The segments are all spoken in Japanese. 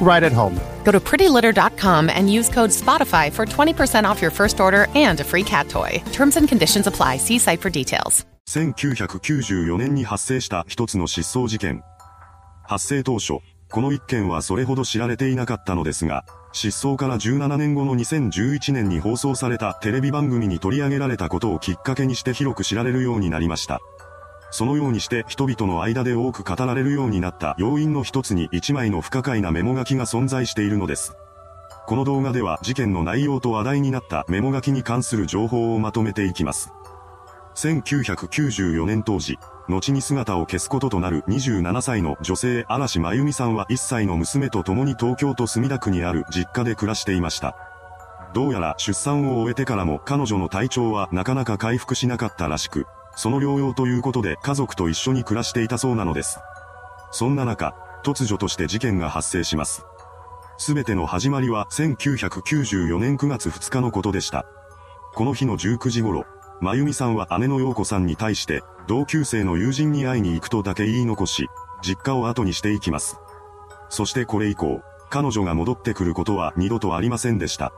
right at home. Go to prettylitter.com and use code SPOTIFY for 20% off your first order and a free cat toy. Terms and conditions apply. See site for details. 1994年に発生した一つの失踪事件。発生当初、この一件はそれほど知られていなかったのですが、失踪から17年後の2011年に放送されたテレビ番組に取り上げられたことをきっかけにして広く知られるようになりました。そのようにして人々の間で多く語られるようになった要因の一つに一枚の不可解なメモ書きが存在しているのです。この動画では事件の内容と話題になったメモ書きに関する情報をまとめていきます。1994年当時、後に姿を消すこととなる27歳の女性嵐真由美さんは1歳の娘と共に東京都墨田区にある実家で暮らしていました。どうやら出産を終えてからも彼女の体調はなかなか回復しなかったらしく、その療養ということで家族と一緒に暮らしていたそうなのです。そんな中、突如として事件が発生します。すべての始まりは1994年9月2日のことでした。この日の19時頃、まゆみさんは姉の陽子さんに対して、同級生の友人に会いに行くとだけ言い残し、実家を後にしていきます。そしてこれ以降、彼女が戻ってくることは二度とありませんでした。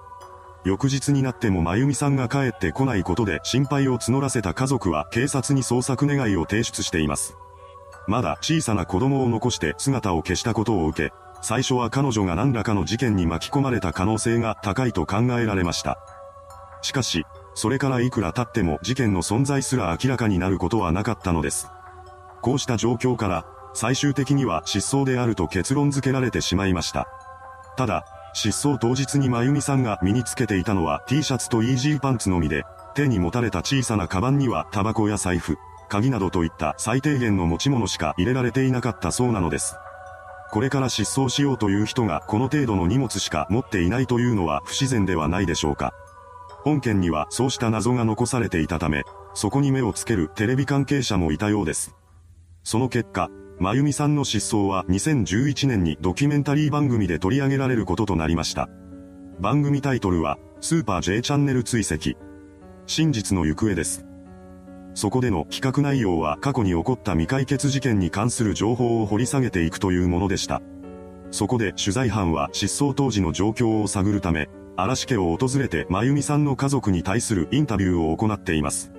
翌日になってもまゆみさんが帰ってこないことで心配を募らせた家族は警察に捜索願いを提出しています。まだ小さな子供を残して姿を消したことを受け、最初は彼女が何らかの事件に巻き込まれた可能性が高いと考えられました。しかし、それからいくら経っても事件の存在すら明らかになることはなかったのです。こうした状況から、最終的には失踪であると結論付けられてしまいました。ただ、失踪当日にまゆみさんが身につけていたのは T シャツとイージーパンツのみで、手に持たれた小さなカバンにはタバコや財布、鍵などといった最低限の持ち物しか入れられていなかったそうなのです。これから失踪しようという人がこの程度の荷物しか持っていないというのは不自然ではないでしょうか。本件にはそうした謎が残されていたため、そこに目をつけるテレビ関係者もいたようです。その結果、まゆみさんの失踪は2011年にドキュメンタリー番組で取り上げられることとなりました。番組タイトルは、スーパー J チャンネル追跡。真実の行方です。そこでの企画内容は過去に起こった未解決事件に関する情報を掘り下げていくというものでした。そこで取材班は失踪当時の状況を探るため、嵐家を訪れてまゆみさんの家族に対するインタビューを行っています。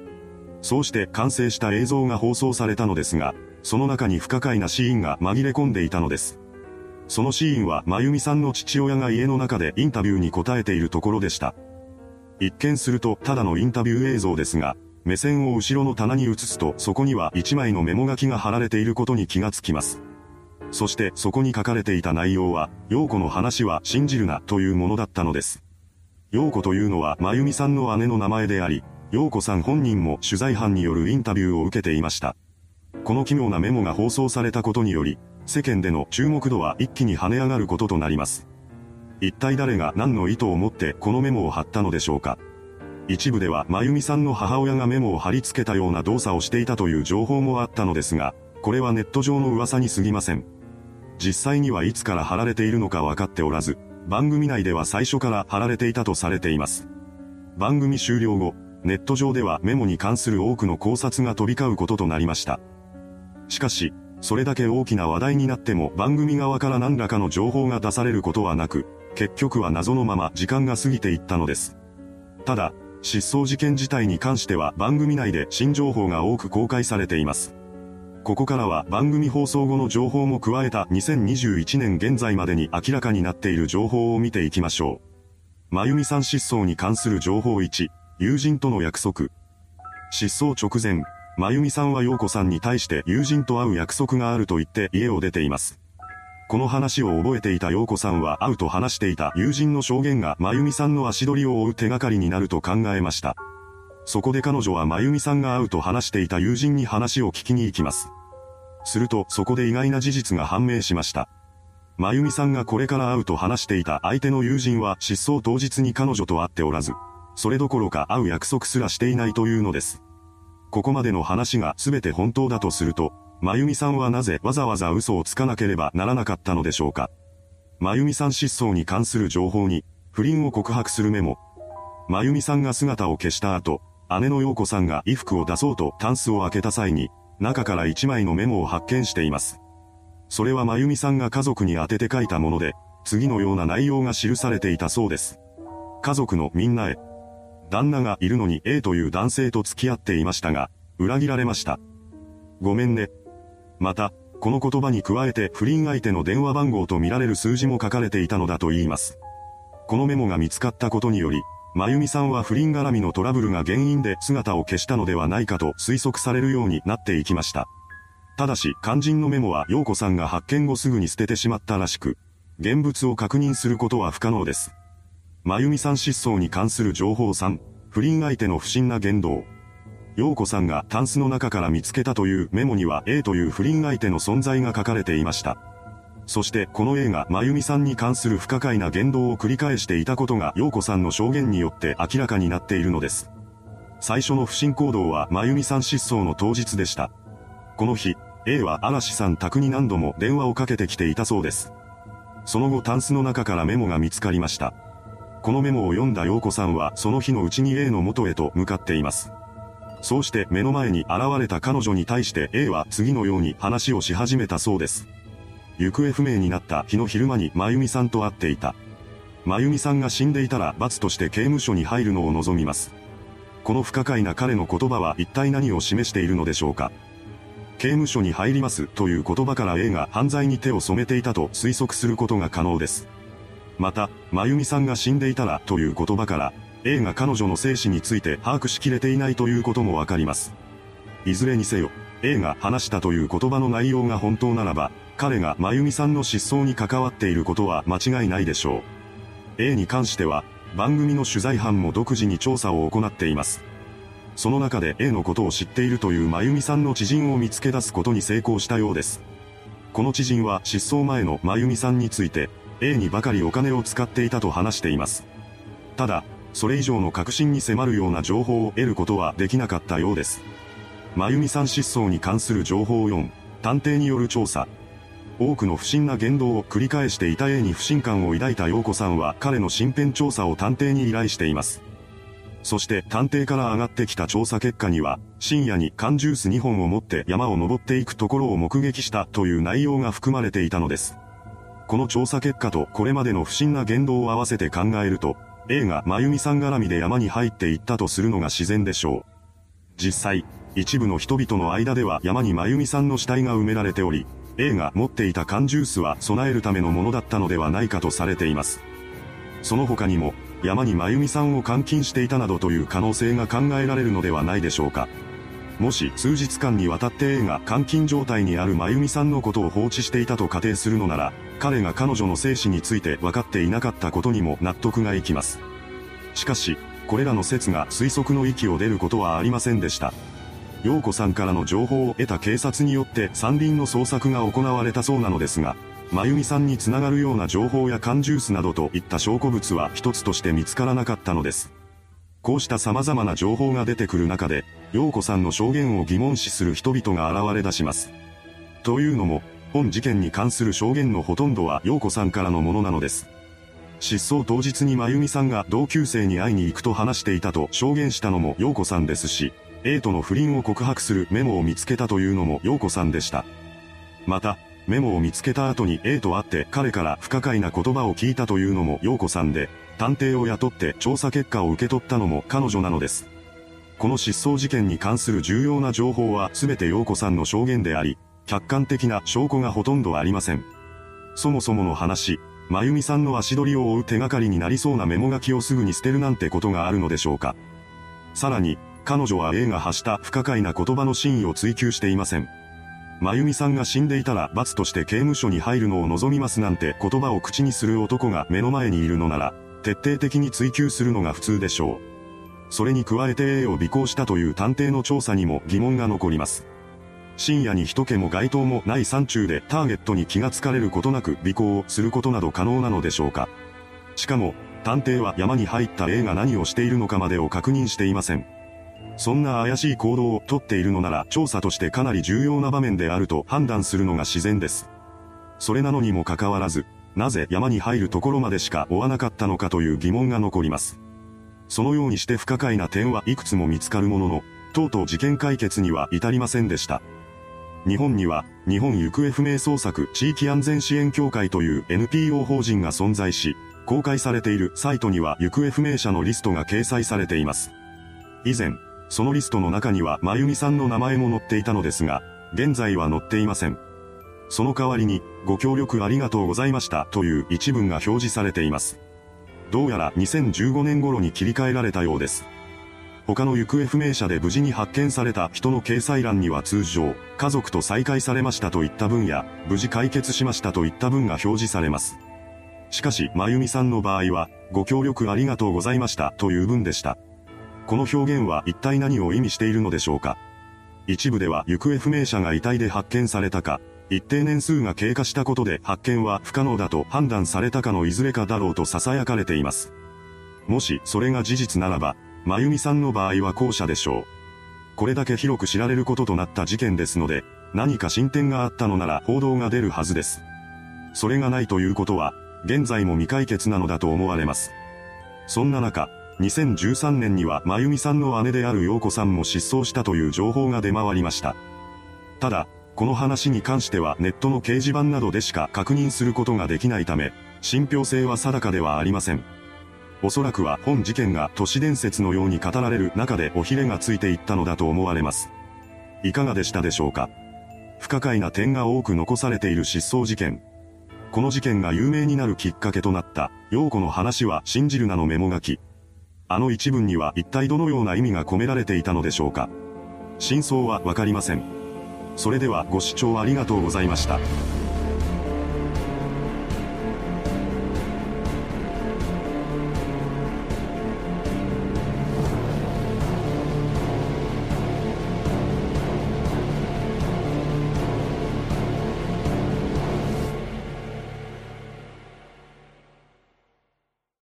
そうして完成した映像が放送されたのですが、その中に不可解なシーンが紛れ込んでいたのです。そのシーンはまゆみさんの父親が家の中でインタビューに答えているところでした。一見するとただのインタビュー映像ですが、目線を後ろの棚に移すとそこには一枚のメモ書きが貼られていることに気がつきます。そしてそこに書かれていた内容は、陽子の話は信じるなというものだったのです。陽子というのはまゆみさんの姉の名前であり、陽子さん本人も取材班によるインタビューを受けていました。この奇妙なメモが放送されたことにより、世間での注目度は一気に跳ね上がることとなります。一体誰が何の意図を持ってこのメモを貼ったのでしょうか。一部では、まゆみさんの母親がメモを貼り付けたような動作をしていたという情報もあったのですが、これはネット上の噂に過ぎません。実際にはいつから貼られているのか分かっておらず、番組内では最初から貼られていたとされています。番組終了後、ネット上ではメモに関する多くの考察が飛び交うこととなりました。しかし、それだけ大きな話題になっても番組側から何らかの情報が出されることはなく、結局は謎のまま時間が過ぎていったのです。ただ、失踪事件自体に関しては番組内で新情報が多く公開されています。ここからは番組放送後の情報も加えた2021年現在までに明らかになっている情報を見ていきましょう。まゆみさん失踪に関する情報1、友人との約束。失踪直前、まゆみさんは陽子さんに対して友人と会う約束があると言って家を出ています。この話を覚えていた陽子さんは会うと話していた友人の証言がまゆみさんの足取りを追う手がかりになると考えました。そこで彼女はまゆみさんが会うと話していた友人に話を聞きに行きます。するとそこで意外な事実が判明しました。まゆみさんがこれから会うと話していた相手の友人は失踪当日に彼女と会っておらず、それどころか会う約束すらしていないというのです。ここまでの話が全て本当だとすると、まゆみさんはなぜわざわざ嘘をつかなければならなかったのでしょうか。まゆみさん失踪に関する情報に、不倫を告白するメモ。まゆみさんが姿を消した後、姉の陽子さんが衣服を出そうとタンスを開けた際に、中から一枚のメモを発見しています。それはまゆみさんが家族に宛てて書いたもので、次のような内容が記されていたそうです。家族のみんなへ。旦那がいるのに A という男性と付き合っていましたが、裏切られました。ごめんね。また、この言葉に加えて不倫相手の電話番号とみられる数字も書かれていたのだと言います。このメモが見つかったことにより、まゆみさんは不倫絡みのトラブルが原因で姿を消したのではないかと推測されるようになっていきました。ただし、肝心のメモは陽子さんが発見後すぐに捨ててしまったらしく、現物を確認することは不可能です。まゆみさん失踪に関する情報3、不倫相手の不審な言動。陽子さんがタンスの中から見つけたというメモには A という不倫相手の存在が書かれていました。そしてこの A がまゆみさんに関する不可解な言動を繰り返していたことが陽子さんの証言によって明らかになっているのです。最初の不審行動はまゆみさん失踪の当日でした。この日、A は嵐さん宅に何度も電話をかけてきていたそうです。その後タンスの中からメモが見つかりました。このメモを読んだ陽子さんはその日のうちに A の元へと向かっています。そうして目の前に現れた彼女に対して A は次のように話をし始めたそうです。行方不明になった日の昼間にまゆみさんと会っていた。まゆみさんが死んでいたら罰として刑務所に入るのを望みます。この不可解な彼の言葉は一体何を示しているのでしょうか。刑務所に入りますという言葉から A が犯罪に手を染めていたと推測することが可能です。また、まゆみさんが死んでいたらという言葉から、A が彼女の生死について把握しきれていないということもわかります。いずれにせよ、A が話したという言葉の内容が本当ならば、彼が真由美さんの失踪に関わっていることは間違いないでしょう。A に関しては、番組の取材班も独自に調査を行っています。その中で A のことを知っているという真由美さんの知人を見つけ出すことに成功したようです。この知人は失踪前の真由美さんについて、A にばかりお金を使っていたと話しています。ただ、それ以上の確信に迫るような情報を得ることはできなかったようです。真由美さん失踪に関する情報4、探偵による調査。多くの不審な言動を繰り返していた A に不信感を抱いた陽子さんは彼の身辺調査を探偵に依頼しています。そして探偵から上がってきた調査結果には、深夜に缶ジュース2本を持って山を登っていくところを目撃したという内容が含まれていたのです。この調査結果とこれまでの不審な言動を合わせて考えると、A が真由美さん絡みで山に入っていったとするのが自然でしょう。実際、一部の人々の間では山に真由美さんの死体が埋められており、A が持っていた缶ジュースは備えるためのものだったのではないかとされています。その他にも、山に真由美さんを監禁していたなどという可能性が考えられるのではないでしょうか。もし数日間にわたって A が監禁状態にある真由美さんのことを放置していたと仮定するのなら、彼が彼女の生死について分かっていなかったことにも納得がいきます。しかし、これらの説が推測の域を出ることはありませんでした。陽子さんからの情報を得た警察によって山林の捜索が行われたそうなのですが、真由美さんにつながるような情報や缶ジュースなどといった証拠物は一つとして見つからなかったのです。こうした様々な情報が出てくる中で、陽子さんの証言を疑問視する人々が現れ出します。というのも、本事件に関する証言のほとんどは陽子さんからのものなのです。失踪当日に真由美さんが同級生に会いに行くと話していたと証言したのも陽子さんですし、A との不倫を告白するメモを見つけたというのも陽子さんでした。また、メモを見つけた後に A と会って彼から不可解な言葉を聞いたというのも陽子さんで、探偵を雇って調査結果を受け取ったのも彼女なのです。この失踪事件に関する重要な情報は全て陽子さんの証言であり、客観的な証拠がほとんどありません。そもそもの話、まゆみさんの足取りを追う手がかりになりそうなメモ書きをすぐに捨てるなんてことがあるのでしょうか。さらに、彼女は A が発した不可解な言葉の真意を追求していません。まゆみさんが死んでいたら罰として刑務所に入るのを望みますなんて言葉を口にする男が目の前にいるのなら、徹底的に追求するのが普通でしょう。それに加えて A を尾行したという探偵の調査にも疑問が残ります。深夜に人気も街灯もない山中でターゲットに気がつかれることなく尾行をすることなど可能なのでしょうか。しかも、探偵は山に入った A が何をしているのかまでを確認していません。そんな怪しい行動をとっているのなら調査としてかなり重要な場面であると判断するのが自然です。それなのにもかかわらず、なぜ山に入るところまでしか追わなかったのかという疑問が残ります。そのようにして不可解な点はいくつも見つかるものの、とうとう事件解決には至りませんでした。日本には、日本行方不明捜索地域安全支援協会という NPO 法人が存在し、公開されているサイトには行方不明者のリストが掲載されています。以前、そのリストの中にはまゆみさんの名前も載っていたのですが、現在は載っていません。その代わりに、ご協力ありがとうございましたという一文が表示されています。どうやら2015年頃に切り替えられたようです。他の行方不明者で無事に発見された人の掲載欄には通常、家族と再会されましたといった文や、無事解決しましたといった文が表示されます。しかし、まゆみさんの場合は、ご協力ありがとうございましたという文でした。この表現は一体何を意味しているのでしょうか一部では行方不明者が遺体で発見されたか、一定年数が経過したことで発見は不可能だと判断されたかのいずれかだろうと囁かれています。もしそれが事実ならば、まゆみさんの場合は後者でしょう。これだけ広く知られることとなった事件ですので、何か進展があったのなら報道が出るはずです。それがないということは、現在も未解決なのだと思われます。そんな中、2013年にはまゆみさんの姉である陽子さんも失踪したという情報が出回りました。ただ、この話に関してはネットの掲示板などでしか確認することができないため、信憑性は定かではありません。おそらくは本事件が都市伝説のように語られる中でおひれがついていったのだと思われます。いかがでしたでしょうか？不可解な点が多く残されている失踪事件。この事件が有名になるきっかけとなった、陽子の話は信じるなのメモ書き。あの一文には一体どのような意味が込められていたのでしょうか？真相はわかりません。それではご視聴ありがとうございました。